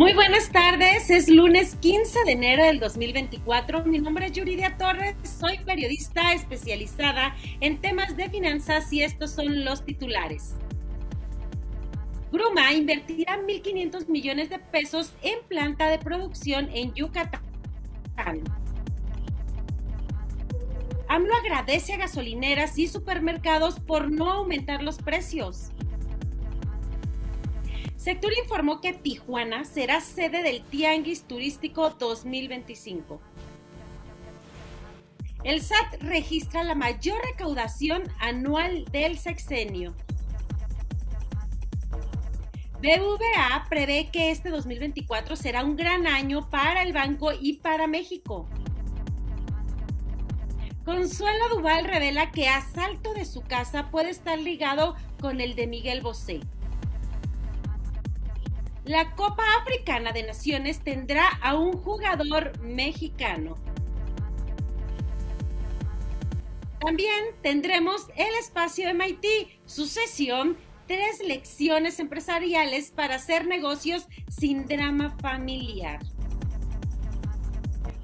Muy buenas tardes, es lunes 15 de enero del 2024. Mi nombre es Yuridia Torres, soy periodista especializada en temas de finanzas y estos son los titulares. Gruma invertirá 1.500 millones de pesos en planta de producción en Yucatán. AMLO agradece a gasolineras y supermercados por no aumentar los precios. Sector informó que Tijuana será sede del Tianguis Turístico 2025. El SAT registra la mayor recaudación anual del sexenio. BVA prevé que este 2024 será un gran año para el banco y para México. Consuelo Duval revela que asalto de su casa puede estar ligado con el de Miguel Bosé. La Copa Africana de Naciones tendrá a un jugador mexicano. También tendremos el espacio MIT, su sesión, tres lecciones empresariales para hacer negocios sin drama familiar.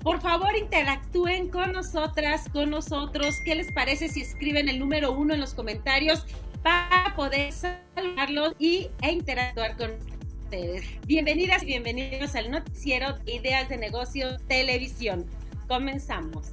Por favor, interactúen con nosotras, con nosotros. ¿Qué les parece si escriben el número uno en los comentarios para poder saludarlos y, e interactuar con Bienvenidas y bienvenidos al noticiero Ideas de Negocio Televisión. Comenzamos.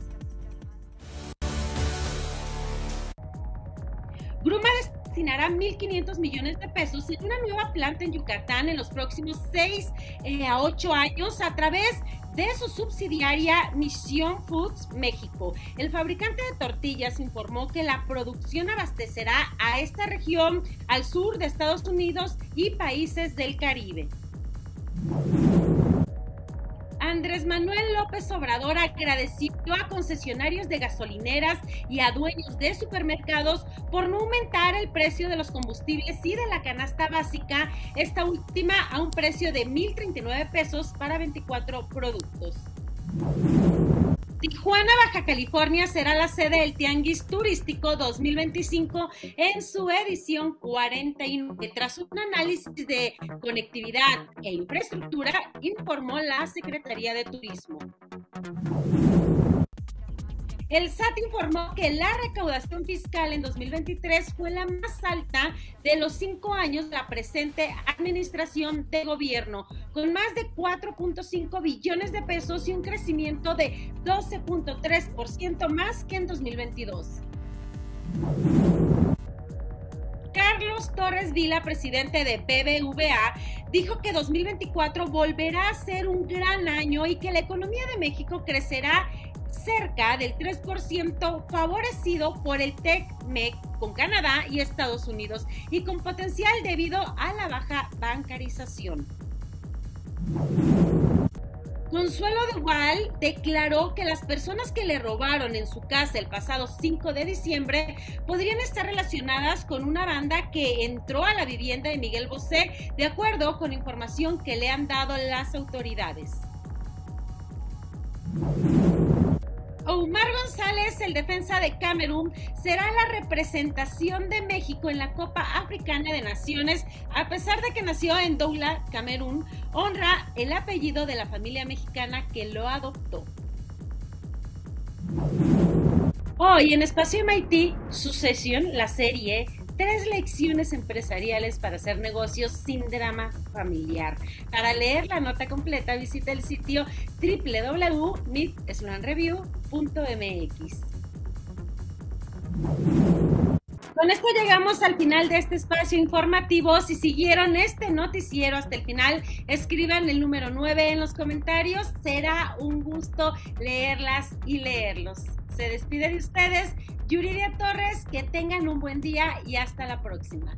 Gruma destinará 1.500 millones de pesos en una nueva planta en Yucatán en los próximos 6 eh, a 8 años a través de su subsidiaria Mission Foods México. El fabricante de tortillas informó que la producción abastecerá a esta región al sur de Estados Unidos y países del Caribe. Andrés Manuel López Obrador agradeció a concesionarios de gasolineras y a dueños de supermercados por no aumentar el precio de los combustibles y de la canasta básica, esta última a un precio de 1.039 pesos para 24 productos. Tijuana, Baja California será la sede del Tianguis Turístico 2025 en su edición 49. Tras un análisis de conectividad e infraestructura, informó la Secretaría de Turismo. El SAT informó que la recaudación fiscal en 2023 fue la más alta de los cinco años de la presente administración de gobierno, con más de 4.5 billones de pesos y un crecimiento de 12.3% más que en 2022. Carlos Torres Vila, presidente de BBVA, dijo que 2024 volverá a ser un gran año y que la economía de México crecerá cerca del 3% favorecido por el TECMEC con Canadá y Estados Unidos y con potencial debido a la baja bancarización. Consuelo de declaró que las personas que le robaron en su casa el pasado 5 de diciembre podrían estar relacionadas con una banda que entró a la vivienda de Miguel Bosé, de acuerdo con información que le han dado las autoridades. Omar González, el defensa de Camerún, será la representación de México en la Copa Africana de Naciones, a pesar de que nació en Doula, Camerún, honra el apellido de la familia mexicana que lo adoptó. Hoy en Espacio MIT, Sucesión, la serie Tres lecciones empresariales para hacer negocios sin drama familiar. Para leer la nota completa visita el sitio Con esto llegamos al final de este espacio informativo. Si siguieron este noticiero hasta el final, escriban el número 9 en los comentarios. Será un gusto leerlas y leerlos. Se despide de ustedes Yuridia Torres, que tengan un buen día y hasta la próxima.